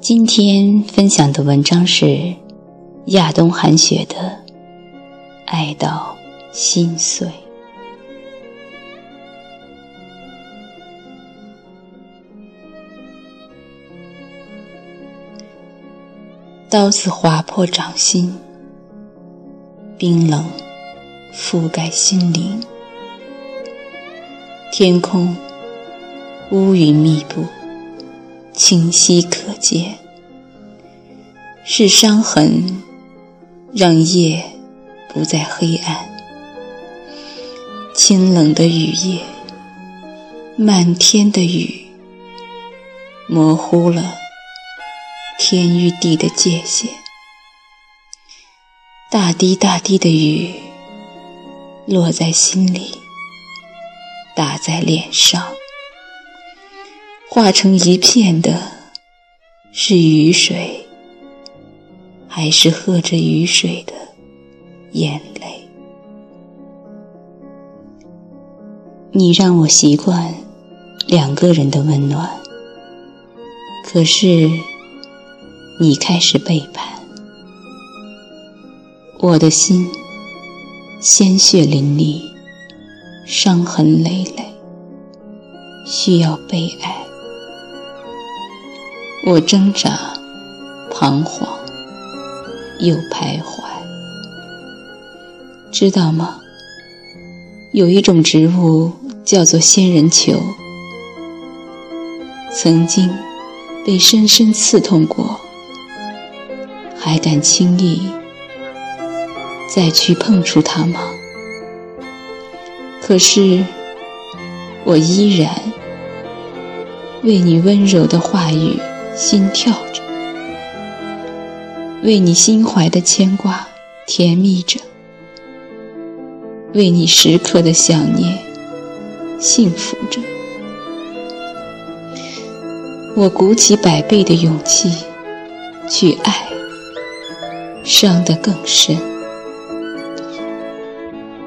今天分享的文章是亚东寒雪的《爱到心碎》。刀子划破掌心，冰冷覆盖心灵，天空乌云密布。清晰可见，是伤痕让夜不再黑暗。清冷的雨夜，漫天的雨，模糊了天与地的界限。大滴大滴的雨，落在心里，打在脸上。化成一片的，是雨水，还是喝着雨水的眼泪？你让我习惯两个人的温暖，可是你开始背叛，我的心鲜血淋漓，伤痕累累，需要被爱。我挣扎、彷徨又徘徊，知道吗？有一种植物叫做仙人球，曾经被深深刺痛过，还敢轻易再去碰触它吗？可是，我依然为你温柔的话语。心跳着，为你心怀的牵挂甜蜜着，为你时刻的想念幸福着。我鼓起百倍的勇气去爱，伤得更深。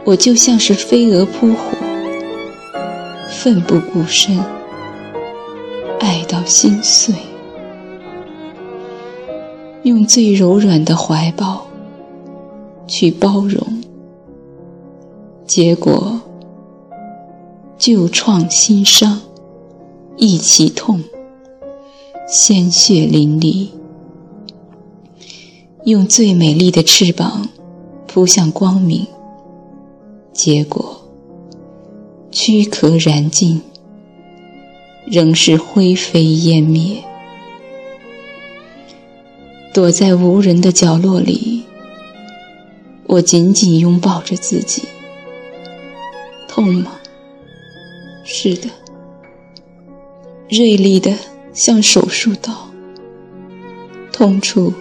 我就像是飞蛾扑火，奋不顾身，爱到心碎。用最柔软的怀抱去包容，结果旧创新伤一起痛，鲜血淋漓。用最美丽的翅膀扑向光明，结果躯壳燃尽，仍是灰飞烟灭。躲在无人的角落里，我紧紧拥抱着自己。痛吗？是的，锐利的像手术刀，痛处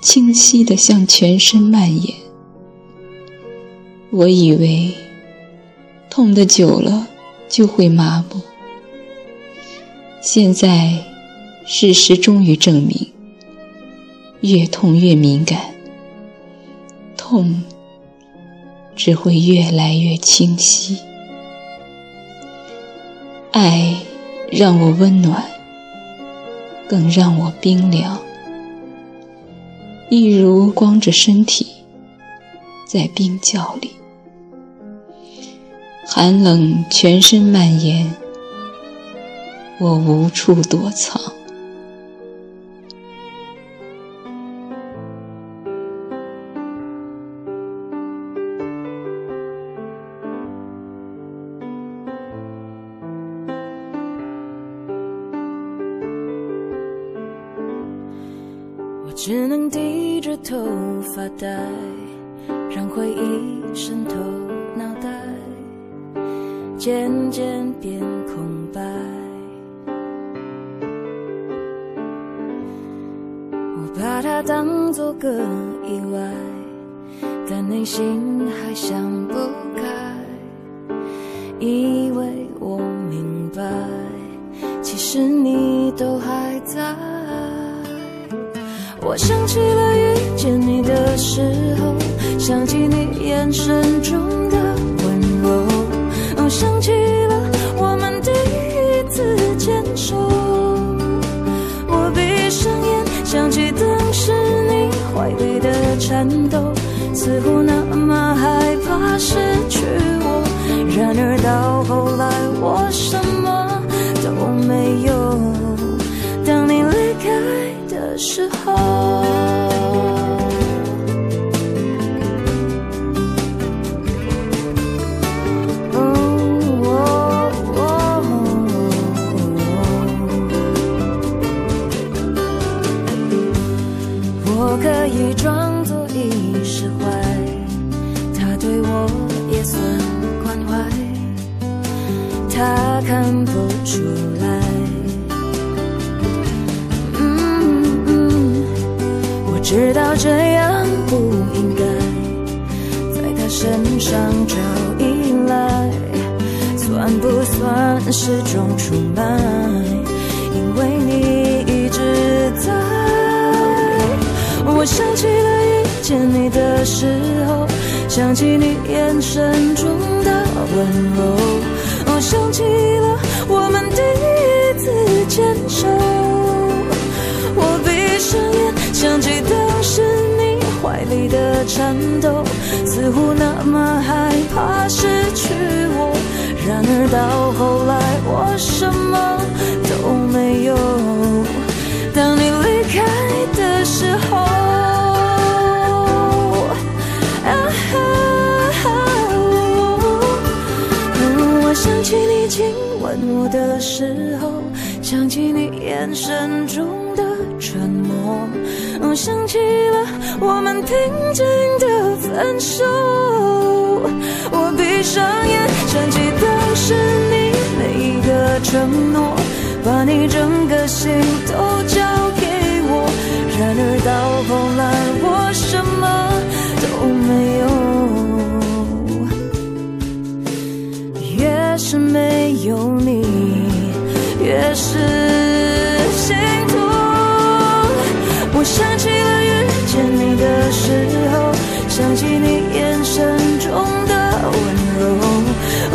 清晰的向全身蔓延。我以为痛的久了就会麻木，现在事实终于证明。越痛越敏感，痛只会越来越清晰。爱让我温暖，更让我冰凉，一如光着身体在冰窖里，寒冷全身蔓延，我无处躲藏。只能低着头发呆，让回忆渗透脑袋，渐渐变空白。我把它当作个意外，但内心还想不开，以为我明白，其实你都还在。我想起了遇见你的时候想起你眼神中的温柔。哦想起了我们第一次牵手。我闭上眼想起当时你怀里的颤抖似乎那么害怕失去我。然而到后他看不出来。嗯嗯，我知道这样不应该，在他身上找依赖，算不算是种出卖？因为你一直在。我想起了遇见你的时候，想起你眼神中的温柔，么害怕失去我。然而到后来，我什么都没有。当你离开的时候，啊我想起你亲吻我的时候，想起你眼神中的沉默，想起了我们平静的分手。我闭上眼，想起当时你每一个承诺，把你整个心都交给我。然而到后来，我什么都没有。越是没有你，越是我想起了遇见你的时候，想起你眼神中的温柔，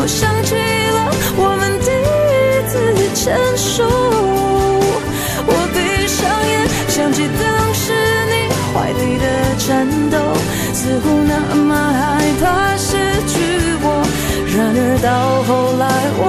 我想起了我们第一次牵手。我闭上眼，想起当时你怀里的颤抖，似乎那么害怕失去我。然而到后来，我